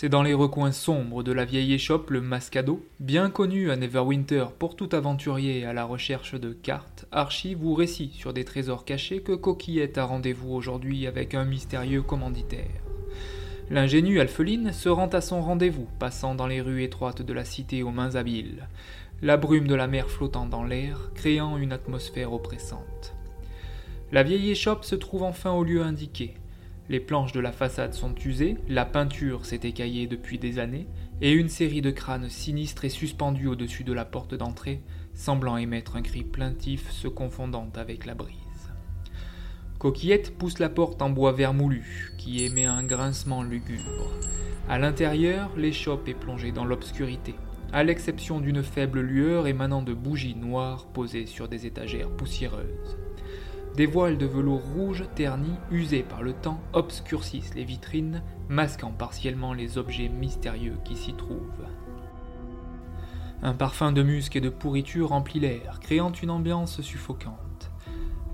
C'est dans les recoins sombres de la vieille échoppe le Mascado, bien connu à Neverwinter pour tout aventurier à la recherche de cartes, archives ou récits sur des trésors cachés que Coquillette a rendez-vous aujourd'hui avec un mystérieux commanditaire. L'ingénue Alpheline se rend à son rendez-vous, passant dans les rues étroites de la cité aux mains habiles, la brume de la mer flottant dans l'air, créant une atmosphère oppressante. La vieille échoppe se trouve enfin au lieu indiqué, les planches de la façade sont usées, la peinture s'est écaillée depuis des années, et une série de crânes sinistres est suspendue au-dessus de la porte d'entrée, semblant émettre un cri plaintif se confondant avec la brise. Coquillette pousse la porte en bois vermoulu, qui émet un grincement lugubre. À l'intérieur, l'échoppe est plongée dans l'obscurité, à l'exception d'une faible lueur émanant de bougies noires posées sur des étagères poussiéreuses. Des voiles de velours rouge ternis, usés par le temps, obscurcissent les vitrines, masquant partiellement les objets mystérieux qui s'y trouvent. Un parfum de musc et de pourriture remplit l'air, créant une ambiance suffocante.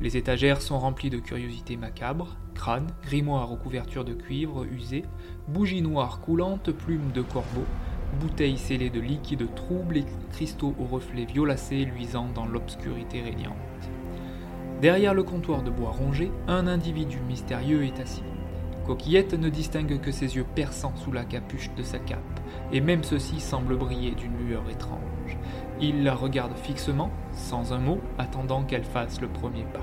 Les étagères sont remplies de curiosités macabres, crânes, grimoires aux couvertures de cuivre usées, bougies noires coulantes, plumes de corbeaux, bouteilles scellées de liquide trouble et cristaux aux reflets violacés luisant dans l'obscurité régnante. Derrière le comptoir de bois rongé, un individu mystérieux est assis. Coquillette ne distingue que ses yeux perçants sous la capuche de sa cape, et même ceux-ci semblent briller d'une lueur étrange. Il la regarde fixement, sans un mot, attendant qu'elle fasse le premier pas.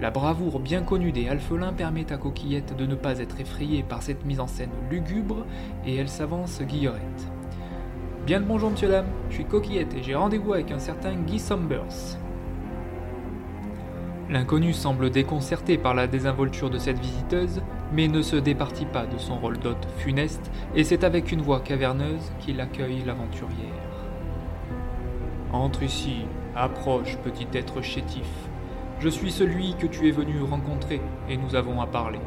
La bravoure bien connue des alphelins permet à Coquillette de ne pas être effrayée par cette mise en scène lugubre, et elle s'avance guillerette. Bien le bonjour, monsieur dame, je suis Coquillette et j'ai rendez-vous avec un certain Guy Sombers. L'inconnu semble déconcerté par la désinvolture de cette visiteuse, mais ne se départit pas de son rôle d'hôte funeste, et c'est avec une voix caverneuse qu'il accueille l'aventurière. Entre ici, approche, petit être chétif. Je suis celui que tu es venu rencontrer, et nous avons à parler.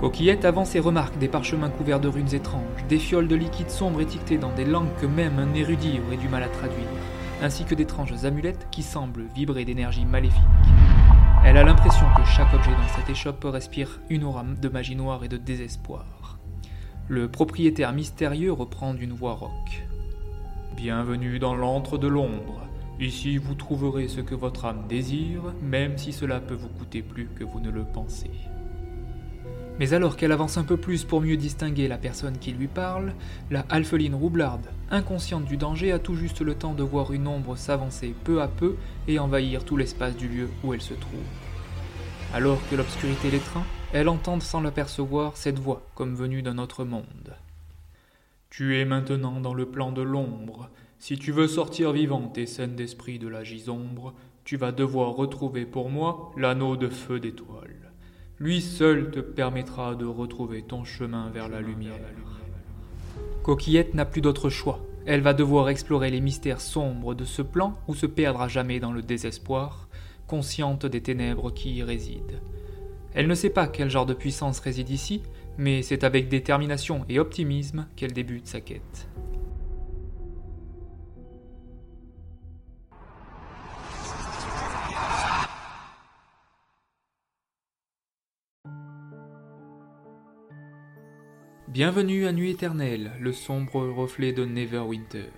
Coquillette avance et remarque des parchemins couverts de runes étranges, des fioles de liquide sombre étiquetées dans des langues que même un érudit aurait du mal à traduire, ainsi que d'étranges amulettes qui semblent vibrer d'énergie maléfique. Elle a l'impression que chaque objet dans cette échoppe respire une aura de magie noire et de désespoir. Le propriétaire mystérieux reprend d'une voix rauque. Bienvenue dans l'antre de l'ombre. Ici vous trouverez ce que votre âme désire, même si cela peut vous coûter plus que vous ne le pensez. Mais alors qu'elle avance un peu plus pour mieux distinguer la personne qui lui parle, la alpheline roublarde, inconsciente du danger, a tout juste le temps de voir une ombre s'avancer peu à peu et envahir tout l'espace du lieu où elle se trouve. Alors que l'obscurité l'étreint, elle entend sans l'apercevoir cette voix comme venue d'un autre monde. Tu es maintenant dans le plan de l'ombre. Si tu veux sortir vivante et saine d'esprit de la gisombre, tu vas devoir retrouver pour moi l'anneau de feu d'étoile. Lui seul te permettra de retrouver ton chemin vers la lumière. Coquillette n'a plus d'autre choix. Elle va devoir explorer les mystères sombres de ce plan ou se perdre à jamais dans le désespoir, consciente des ténèbres qui y résident. Elle ne sait pas quel genre de puissance réside ici, mais c'est avec détermination et optimisme qu'elle débute sa quête. Bienvenue à Nuit éternelle, le sombre reflet de Neverwinter.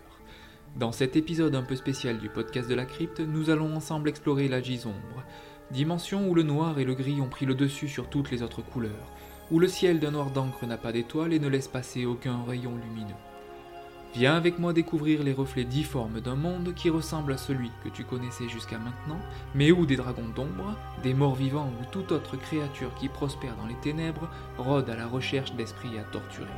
Dans cet épisode un peu spécial du podcast de la crypte, nous allons ensemble explorer la Gisombre, dimension où le noir et le gris ont pris le dessus sur toutes les autres couleurs, où le ciel d'un noir d'encre n'a pas d'étoiles et ne laisse passer aucun rayon lumineux. Viens avec moi découvrir les reflets difformes d'un monde qui ressemble à celui que tu connaissais jusqu'à maintenant, mais où des dragons d'ombre, des morts vivants ou toute autre créature qui prospère dans les ténèbres rôde à la recherche d'esprits à torturer.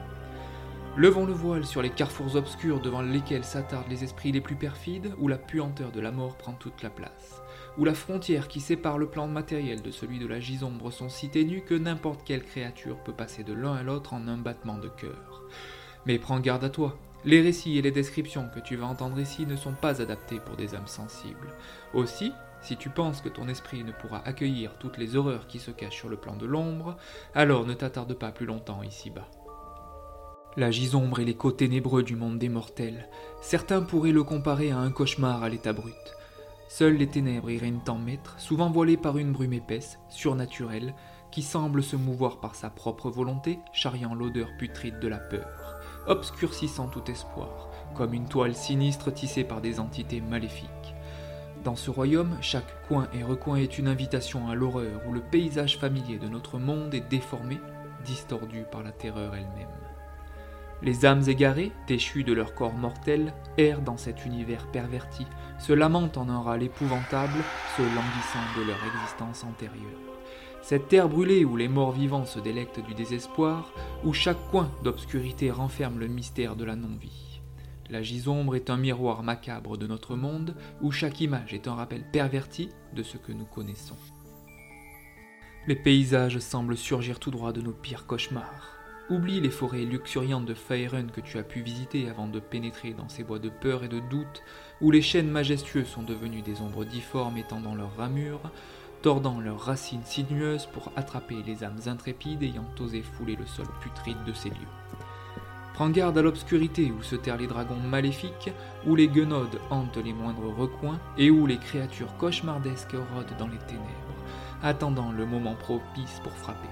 Levons le voile sur les carrefours obscurs devant lesquels s'attardent les esprits les plus perfides, où la puanteur de la mort prend toute la place, où la frontière qui sépare le plan matériel de celui de la gisombre sont si ténues que n'importe quelle créature peut passer de l'un à l'autre en un battement de cœur. Mais prends garde à toi, les récits et les descriptions que tu vas entendre ici ne sont pas adaptés pour des âmes sensibles. Aussi, si tu penses que ton esprit ne pourra accueillir toutes les horreurs qui se cachent sur le plan de l'ombre, alors ne t'attarde pas plus longtemps ici-bas. La gisombre est l'écho ténébreux du monde des mortels. Certains pourraient le comparer à un cauchemar à l'état brut. Seules les ténèbres y règnent en maître, souvent voilées par une brume épaisse, surnaturelle, qui semble se mouvoir par sa propre volonté, charriant l'odeur putride de la peur, obscurcissant tout espoir, comme une toile sinistre tissée par des entités maléfiques. Dans ce royaume, chaque coin et recoin est une invitation à l'horreur où le paysage familier de notre monde est déformé, distordu par la terreur elle-même. Les âmes égarées, déchues de leur corps mortel, errent dans cet univers perverti, se lamentent en un râle épouvantable, se languissant de leur existence antérieure. Cette terre brûlée où les morts vivants se délectent du désespoir, où chaque coin d'obscurité renferme le mystère de la non-vie. La gisombre est un miroir macabre de notre monde, où chaque image est un rappel perverti de ce que nous connaissons. Les paysages semblent surgir tout droit de nos pires cauchemars. Oublie les forêts luxuriantes de Faerun que tu as pu visiter avant de pénétrer dans ces bois de peur et de doute, où les chênes majestueux sont devenus des ombres difformes étendant leurs ramures, tordant leurs racines sinueuses pour attraper les âmes intrépides ayant osé fouler le sol putride de ces lieux. Prends garde à l'obscurité où se terrent les dragons maléfiques, où les guenaudes hantent les moindres recoins, et où les créatures cauchemardesques rôdent dans les ténèbres, attendant le moment propice pour frapper.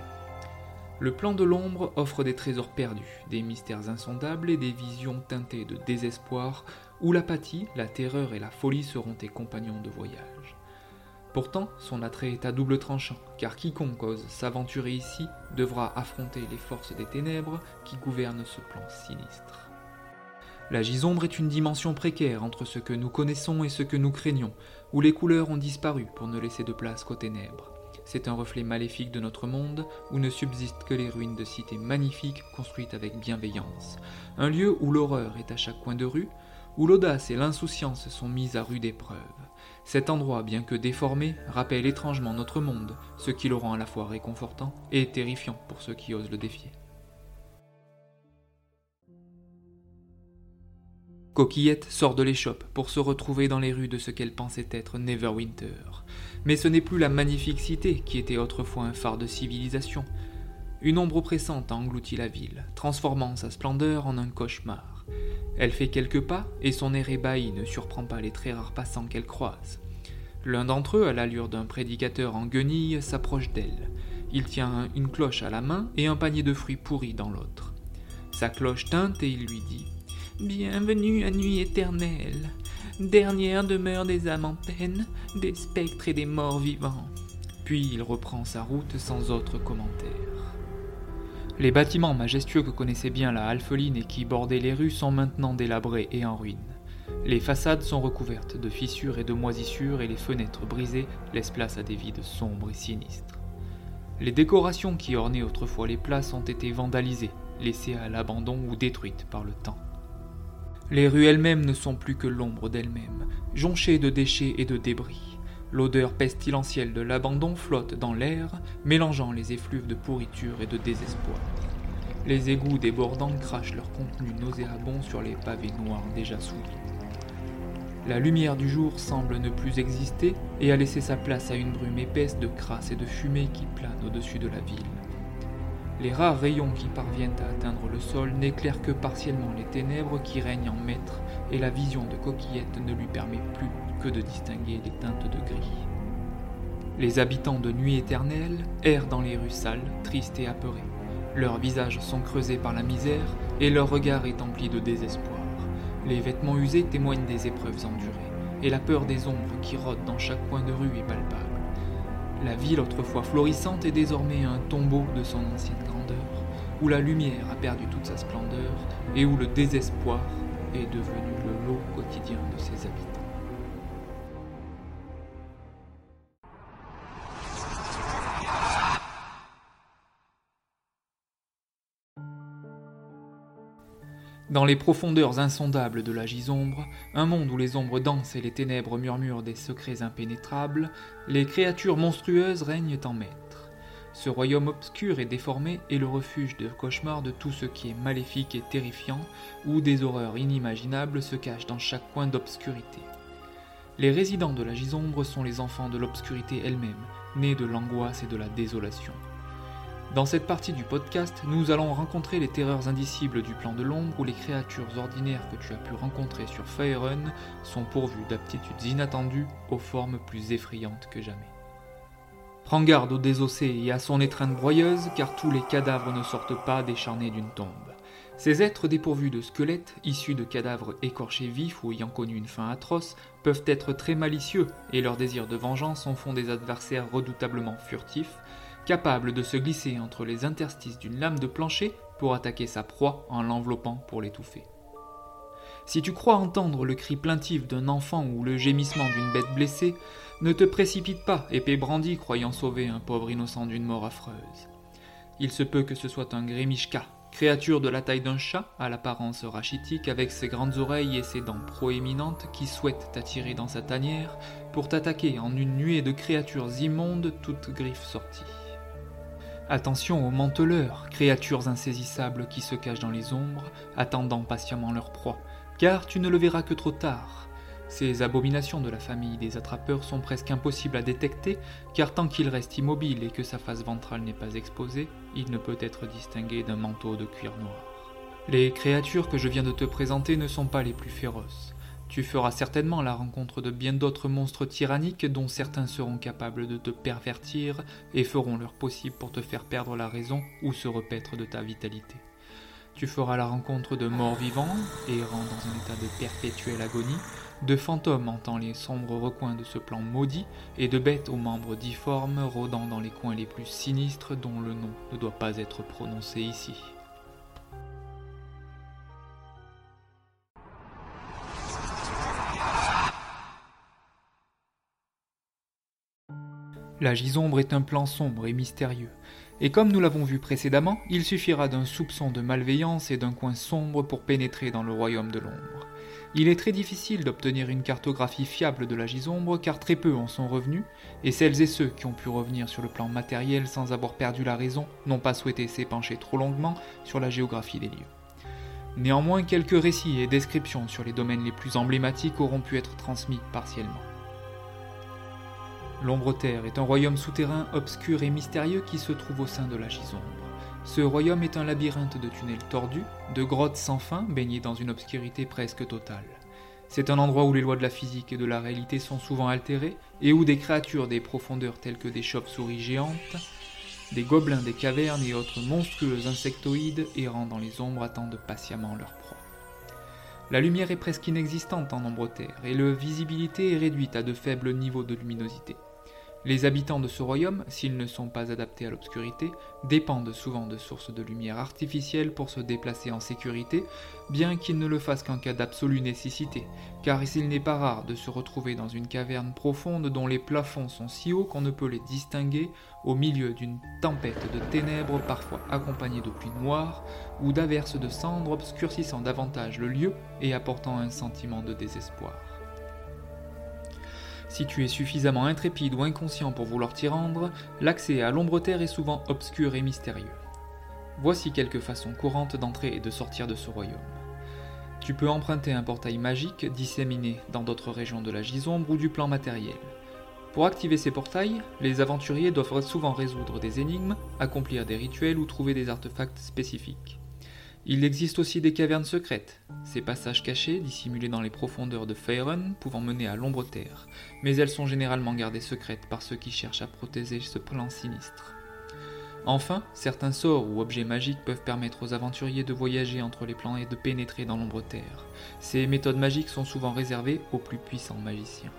Le plan de l'ombre offre des trésors perdus, des mystères insondables et des visions teintées de désespoir, où l'apathie, la terreur et la folie seront tes compagnons de voyage. Pourtant, son attrait est à double tranchant, car quiconque ose s'aventurer ici devra affronter les forces des ténèbres qui gouvernent ce plan sinistre. La gisombre est une dimension précaire entre ce que nous connaissons et ce que nous craignons, où les couleurs ont disparu pour ne laisser de place qu'aux ténèbres. C'est un reflet maléfique de notre monde où ne subsistent que les ruines de cités magnifiques construites avec bienveillance. Un lieu où l'horreur est à chaque coin de rue, où l'audace et l'insouciance sont mises à rude épreuve. Cet endroit, bien que déformé, rappelle étrangement notre monde, ce qui le rend à la fois réconfortant et terrifiant pour ceux qui osent le défier. Coquillette sort de l'échoppe pour se retrouver dans les rues de ce qu'elle pensait être Neverwinter. Mais ce n'est plus la magnifique cité qui était autrefois un phare de civilisation. Une ombre oppressante a englouti la ville, transformant sa splendeur en un cauchemar. Elle fait quelques pas et son air ébahi ne surprend pas les très rares passants qu'elle croise. L'un d'entre eux, à l'allure d'un prédicateur en guenille, s'approche d'elle. Il tient une cloche à la main et un panier de fruits pourris dans l'autre. Sa cloche teinte et il lui dit Bienvenue à nuit éternelle dernière demeure des âmes en peine, des spectres et des morts vivants. Puis il reprend sa route sans autre commentaire. Les bâtiments majestueux que connaissait bien la Alpheline et qui bordaient les rues sont maintenant délabrés et en ruine. Les façades sont recouvertes de fissures et de moisissures et les fenêtres brisées laissent place à des vides sombres et sinistres. Les décorations qui ornaient autrefois les places ont été vandalisées, laissées à l'abandon ou détruites par le temps. Les rues elles-mêmes ne sont plus que l'ombre d'elles-mêmes, jonchées de déchets et de débris. L'odeur pestilentielle de l'abandon flotte dans l'air, mélangeant les effluves de pourriture et de désespoir. Les égouts débordants crachent leur contenu nauséabond sur les pavés noirs déjà souillés. La lumière du jour semble ne plus exister et a laissé sa place à une brume épaisse de crasse et de fumée qui plane au-dessus de la ville. Les rares rayons qui parviennent à atteindre le sol n'éclairent que partiellement les ténèbres qui règnent en maître, et la vision de Coquillette ne lui permet plus que de distinguer les teintes de gris. Les habitants de Nuit éternelle errent dans les rues sales, tristes et apeurés. Leurs visages sont creusés par la misère, et leur regard est empli de désespoir. Les vêtements usés témoignent des épreuves endurées, et la peur des ombres qui rôdent dans chaque coin de rue est palpable. La ville autrefois florissante est désormais un tombeau de son ancienne grandeur, où la lumière a perdu toute sa splendeur et où le désespoir est devenu le lot quotidien de ses habitants. Dans les profondeurs insondables de la gisombre, un monde où les ombres dansent et les ténèbres murmurent des secrets impénétrables, les créatures monstrueuses règnent en maître. Ce royaume obscur et déformé est le refuge de cauchemars de tout ce qui est maléfique et terrifiant, où des horreurs inimaginables se cachent dans chaque coin d'obscurité. Les résidents de la gisombre sont les enfants de l'obscurité elle-même, nés de l'angoisse et de la désolation. Dans cette partie du podcast, nous allons rencontrer les terreurs indicibles du plan de l'ombre où les créatures ordinaires que tu as pu rencontrer sur Faerun sont pourvues d'aptitudes inattendues aux formes plus effrayantes que jamais. Prends garde au désossé et à son étreinte broyeuse, car tous les cadavres ne sortent pas décharnés d'une tombe. Ces êtres dépourvus de squelettes, issus de cadavres écorchés vifs ou ayant connu une fin atroce, peuvent être très malicieux, et leur désir de vengeance en font des adversaires redoutablement furtifs, capables de se glisser entre les interstices d'une lame de plancher pour attaquer sa proie en l'enveloppant pour l'étouffer. Si tu crois entendre le cri plaintif d'un enfant ou le gémissement d'une bête blessée, ne te précipite pas, épée brandie, croyant sauver un pauvre innocent d'une mort affreuse. Il se peut que ce soit un grémishka, créature de la taille d'un chat, à l'apparence rachitique, avec ses grandes oreilles et ses dents proéminentes, qui souhaite t'attirer dans sa tanière pour t'attaquer en une nuée de créatures immondes, toutes griffes sorties. Attention aux manteleurs, créatures insaisissables qui se cachent dans les ombres, attendant patiemment leur proie, car tu ne le verras que trop tard. Ces abominations de la famille des attrapeurs sont presque impossibles à détecter, car tant qu'il reste immobile et que sa face ventrale n'est pas exposée, il ne peut être distingué d'un manteau de cuir noir. Les créatures que je viens de te présenter ne sont pas les plus féroces. Tu feras certainement la rencontre de bien d'autres monstres tyranniques dont certains seront capables de te pervertir et feront leur possible pour te faire perdre la raison ou se repaître de ta vitalité. Tu feras la rencontre de morts vivants, errant dans un état de perpétuelle agonie, de fantômes hantant les sombres recoins de ce plan maudit, et de bêtes aux membres difformes rôdant dans les coins les plus sinistres dont le nom ne doit pas être prononcé ici. La gisombre est un plan sombre et mystérieux, et comme nous l'avons vu précédemment, il suffira d'un soupçon de malveillance et d'un coin sombre pour pénétrer dans le royaume de l'ombre. Il est très difficile d'obtenir une cartographie fiable de la gisombre car très peu en sont revenus, et celles et ceux qui ont pu revenir sur le plan matériel sans avoir perdu la raison n'ont pas souhaité s'épancher trop longuement sur la géographie des lieux. Néanmoins, quelques récits et descriptions sur les domaines les plus emblématiques auront pu être transmis partiellement. L'Ombre-Terre est un royaume souterrain obscur et mystérieux qui se trouve au sein de la gisombre. Ce royaume est un labyrinthe de tunnels tordus, de grottes sans fin baignées dans une obscurité presque totale. C'est un endroit où les lois de la physique et de la réalité sont souvent altérées et où des créatures des profondeurs telles que des chauves-souris géantes, des gobelins des cavernes et autres monstrueux insectoïdes errant dans les ombres attendent patiemment leur proie. La lumière est presque inexistante en ombre-terre et la visibilité est réduite à de faibles niveaux de luminosité. Les habitants de ce royaume, s'ils ne sont pas adaptés à l'obscurité, dépendent souvent de sources de lumière artificielles pour se déplacer en sécurité, bien qu'ils ne le fassent qu'en cas d'absolue nécessité, car il n'est pas rare de se retrouver dans une caverne profonde dont les plafonds sont si hauts qu'on ne peut les distinguer au milieu d'une tempête de ténèbres parfois accompagnée de pluie noire ou d'averses de cendres obscurcissant davantage le lieu et apportant un sentiment de désespoir. Si tu es suffisamment intrépide ou inconscient pour vouloir t'y rendre, l'accès à l'ombre-terre est souvent obscur et mystérieux. Voici quelques façons courantes d'entrer et de sortir de ce royaume. Tu peux emprunter un portail magique disséminé dans d'autres régions de la gisombre ou du plan matériel. Pour activer ces portails, les aventuriers doivent souvent résoudre des énigmes, accomplir des rituels ou trouver des artefacts spécifiques. Il existe aussi des cavernes secrètes, ces passages cachés, dissimulés dans les profondeurs de Faerun, pouvant mener à l'ombre terre, mais elles sont généralement gardées secrètes par ceux qui cherchent à protéger ce plan sinistre. Enfin, certains sorts ou objets magiques peuvent permettre aux aventuriers de voyager entre les plans et de pénétrer dans l'ombre terre. Ces méthodes magiques sont souvent réservées aux plus puissants magiciens.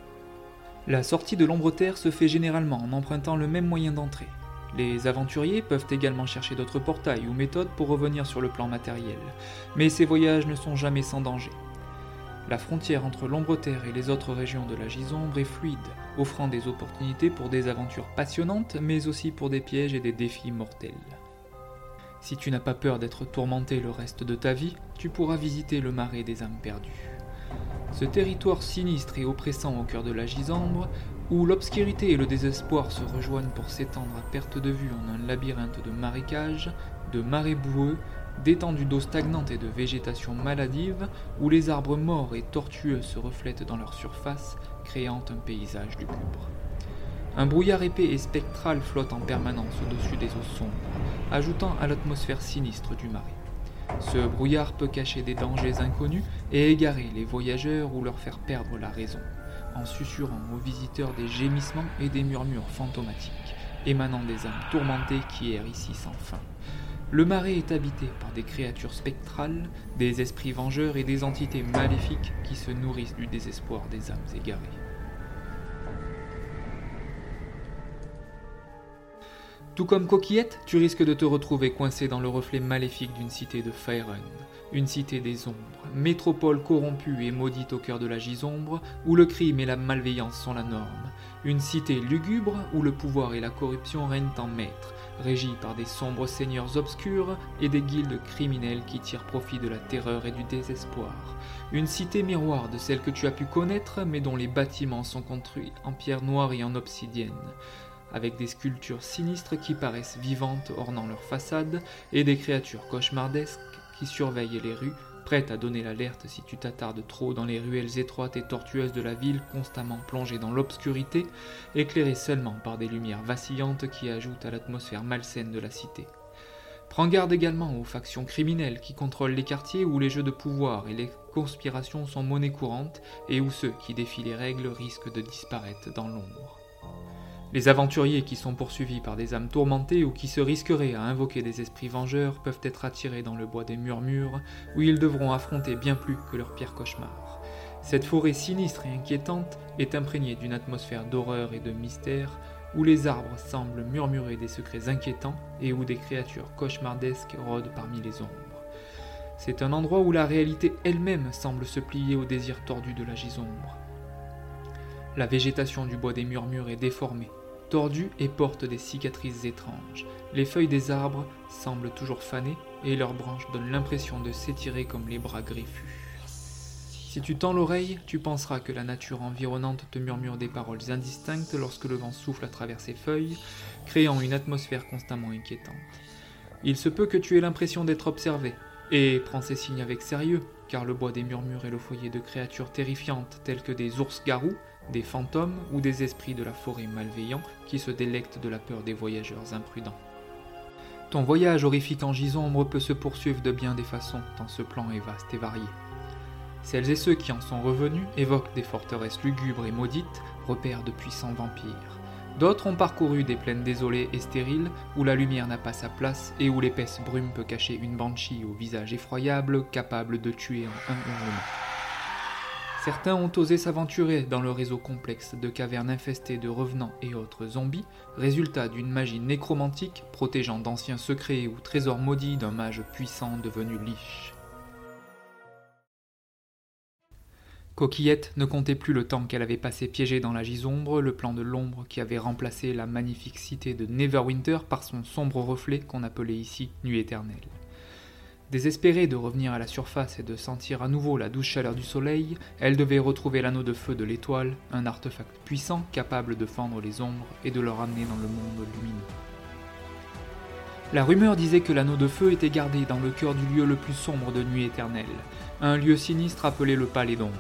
La sortie de l'ombre terre se fait généralement en empruntant le même moyen d'entrée, les aventuriers peuvent également chercher d'autres portails ou méthodes pour revenir sur le plan matériel, mais ces voyages ne sont jamais sans danger. La frontière entre l'ombre-terre et les autres régions de la gisombre est fluide, offrant des opportunités pour des aventures passionnantes, mais aussi pour des pièges et des défis mortels. Si tu n'as pas peur d'être tourmenté le reste de ta vie, tu pourras visiter le marais des âmes perdues. Ce territoire sinistre et oppressant au cœur de la gisombre où l'obscurité et le désespoir se rejoignent pour s'étendre à perte de vue en un labyrinthe de marécages, de marais boueux, d'étendues d'eau stagnante et de végétation maladive, où les arbres morts et tortueux se reflètent dans leur surface, créant un paysage lugubre. Un brouillard épais et spectral flotte en permanence au-dessus des eaux sombres, ajoutant à l'atmosphère sinistre du marais. Ce brouillard peut cacher des dangers inconnus et égarer les voyageurs ou leur faire perdre la raison en susurrant aux visiteurs des gémissements et des murmures fantomatiques, émanant des âmes tourmentées qui errent ici sans fin. Le marais est habité par des créatures spectrales, des esprits vengeurs et des entités maléfiques qui se nourrissent du désespoir des âmes égarées. Tout comme Coquillette, tu risques de te retrouver coincé dans le reflet maléfique d'une cité de Faerun, une cité des ombres, métropole corrompue et maudite au cœur de la gisombre, où le crime et la malveillance sont la norme, une cité lugubre où le pouvoir et la corruption règnent en maître, régie par des sombres seigneurs obscurs et des guildes criminelles qui tirent profit de la terreur et du désespoir, une cité miroir de celle que tu as pu connaître mais dont les bâtiments sont construits en pierre noire et en obsidienne, avec des sculptures sinistres qui paraissent vivantes ornant leurs façades, et des créatures cauchemardesques qui surveillent les rues, prêtes à donner l'alerte si tu t'attardes trop dans les ruelles étroites et tortueuses de la ville constamment plongée dans l'obscurité, éclairée seulement par des lumières vacillantes qui ajoutent à l'atmosphère malsaine de la cité. Prends garde également aux factions criminelles qui contrôlent les quartiers où les jeux de pouvoir et les conspirations sont monnaie courante et où ceux qui défient les règles risquent de disparaître dans l'ombre. Les aventuriers qui sont poursuivis par des âmes tourmentées ou qui se risqueraient à invoquer des esprits vengeurs peuvent être attirés dans le bois des murmures, où ils devront affronter bien plus que leurs pires cauchemars. Cette forêt sinistre et inquiétante est imprégnée d'une atmosphère d'horreur et de mystère, où les arbres semblent murmurer des secrets inquiétants et où des créatures cauchemardesques rôdent parmi les ombres. C'est un endroit où la réalité elle-même semble se plier au désir tordu de la gisombre. La végétation du bois des murmures est déformée, tordus et portent des cicatrices étranges. Les feuilles des arbres semblent toujours fanées et leurs branches donnent l'impression de s'étirer comme les bras griffus. Si tu tends l'oreille, tu penseras que la nature environnante te murmure des paroles indistinctes lorsque le vent souffle à travers ses feuilles, créant une atmosphère constamment inquiétante. Il se peut que tu aies l'impression d'être observé, et prends ces signes avec sérieux, car le bois des murmures est le foyer de créatures terrifiantes telles que des ours-garous, des fantômes ou des esprits de la forêt malveillants qui se délectent de la peur des voyageurs imprudents. Ton voyage horrifique en gisombre peut se poursuivre de bien des façons, tant ce plan est vaste et varié. Celles et ceux qui en sont revenus évoquent des forteresses lugubres et maudites, repères de puissants vampires. D'autres ont parcouru des plaines désolées et stériles où la lumière n'a pas sa place et où l'épaisse brume peut cacher une banshee au visage effroyable capable de tuer en un hurlement. Certains ont osé s'aventurer dans le réseau complexe de cavernes infestées de revenants et autres zombies, résultat d'une magie nécromantique protégeant d'anciens secrets ou trésors maudits d'un mage puissant devenu liche. Coquillette ne comptait plus le temps qu'elle avait passé piégée dans la gisombre, le plan de l'ombre qui avait remplacé la magnifique cité de Neverwinter par son sombre reflet qu'on appelait ici Nuit éternelle. Désespérée de revenir à la surface et de sentir à nouveau la douce chaleur du soleil, elle devait retrouver l'anneau de feu de l'étoile, un artefact puissant capable de fendre les ombres et de le ramener dans le monde lumineux. La rumeur disait que l'anneau de feu était gardé dans le cœur du lieu le plus sombre de nuit éternelle, un lieu sinistre appelé le Palais d'ombre.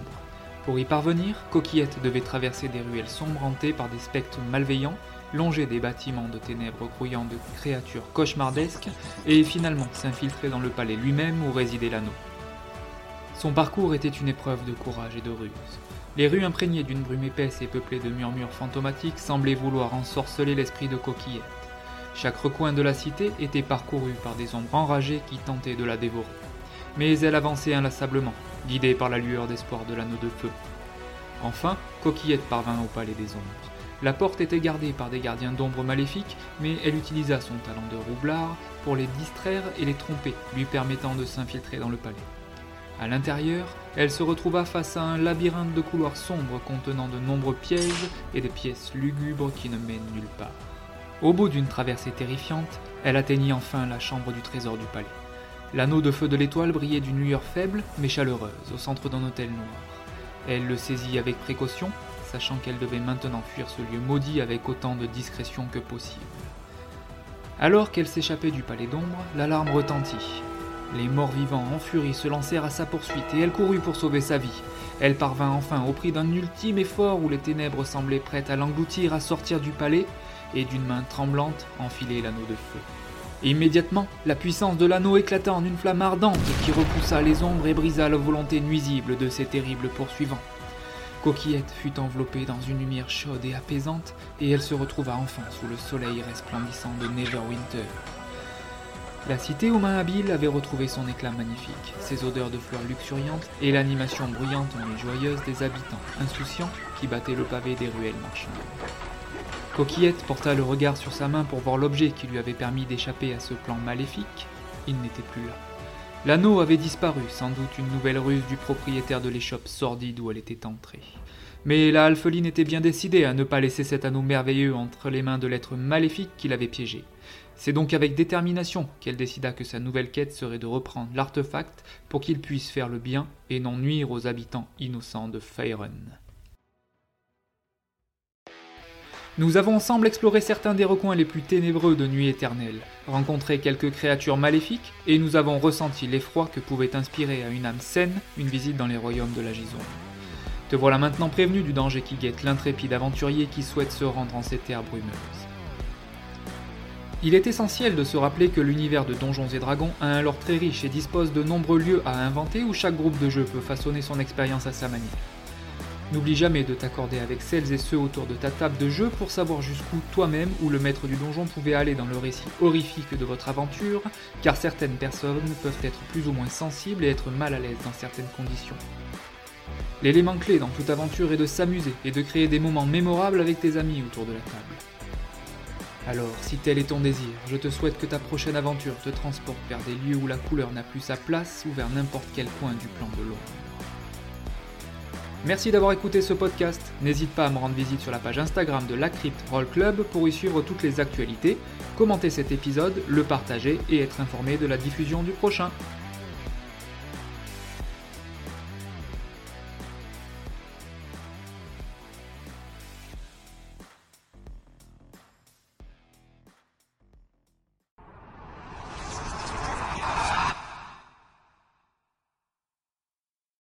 Pour y parvenir, Coquillette devait traverser des ruelles sombres hantées par des spectres malveillants longer des bâtiments de ténèbres grouillant de créatures cauchemardesques, et finalement s'infiltrer dans le palais lui-même où résidait l'anneau. Son parcours était une épreuve de courage et de ruse. Les rues imprégnées d'une brume épaisse et peuplées de murmures fantomatiques semblaient vouloir ensorceler l'esprit de Coquillette. Chaque recoin de la cité était parcouru par des ombres enragées qui tentaient de la dévorer. Mais elle avançait inlassablement, guidée par la lueur d'espoir de l'anneau de feu. Enfin, Coquillette parvint au palais des ombres. La porte était gardée par des gardiens d'ombre maléfiques, mais elle utilisa son talent de roublard pour les distraire et les tromper, lui permettant de s'infiltrer dans le palais. À l'intérieur, elle se retrouva face à un labyrinthe de couloirs sombres contenant de nombreux pièges et des pièces lugubres qui ne mènent nulle part. Au bout d'une traversée terrifiante, elle atteignit enfin la chambre du trésor du palais. L'anneau de feu de l'étoile brillait d'une lueur faible mais chaleureuse au centre d'un hôtel noir. Elle le saisit avec précaution sachant qu'elle devait maintenant fuir ce lieu maudit avec autant de discrétion que possible. Alors qu'elle s'échappait du palais d'ombre, l'alarme retentit. Les morts vivants en furie se lancèrent à sa poursuite et elle courut pour sauver sa vie. Elle parvint enfin au prix d'un ultime effort où les ténèbres semblaient prêtes à l'engloutir à sortir du palais et d'une main tremblante enfiler l'anneau de feu. Immédiatement, la puissance de l'anneau éclata en une flamme ardente qui repoussa les ombres et brisa la volonté nuisible de ses terribles poursuivants. Coquillette fut enveloppée dans une lumière chaude et apaisante, et elle se retrouva enfin sous le soleil resplendissant de Neverwinter. La cité aux mains habiles avait retrouvé son éclat magnifique, ses odeurs de fleurs luxuriantes et l'animation bruyante mais joyeuse des habitants, insouciants, qui battaient le pavé des ruelles marchandes. Coquillette porta le regard sur sa main pour voir l'objet qui lui avait permis d'échapper à ce plan maléfique. Il n'était plus là. L'anneau avait disparu, sans doute une nouvelle ruse du propriétaire de l'échoppe sordide où elle était entrée. Mais la Alpheline était bien décidée à ne pas laisser cet anneau merveilleux entre les mains de l'être maléfique qui l'avait piégé. C'est donc avec détermination qu'elle décida que sa nouvelle quête serait de reprendre l'artefact pour qu'il puisse faire le bien et non nuire aux habitants innocents de Faerun. Nous avons ensemble exploré certains des recoins les plus ténébreux de Nuit éternelle, rencontré quelques créatures maléfiques, et nous avons ressenti l'effroi que pouvait inspirer à une âme saine une visite dans les royaumes de la Gison. Te voilà maintenant prévenu du danger qui guette l'intrépide aventurier qui souhaite se rendre en ces terres brumeuses. Il est essentiel de se rappeler que l'univers de Donjons et Dragons a un lore très riche et dispose de nombreux lieux à inventer où chaque groupe de jeu peut façonner son expérience à sa manière. N'oublie jamais de t'accorder avec celles et ceux autour de ta table de jeu pour savoir jusqu'où toi-même ou le maître du donjon pouvait aller dans le récit horrifique de votre aventure, car certaines personnes peuvent être plus ou moins sensibles et être mal à l'aise dans certaines conditions. L'élément clé dans toute aventure est de s'amuser et de créer des moments mémorables avec tes amis autour de la table. Alors, si tel est ton désir, je te souhaite que ta prochaine aventure te transporte vers des lieux où la couleur n'a plus sa place ou vers n'importe quel coin du plan de l'ombre. Merci d'avoir écouté ce podcast. N'hésite pas à me rendre visite sur la page Instagram de la Crypt Roll Club pour y suivre toutes les actualités, commenter cet épisode, le partager et être informé de la diffusion du prochain.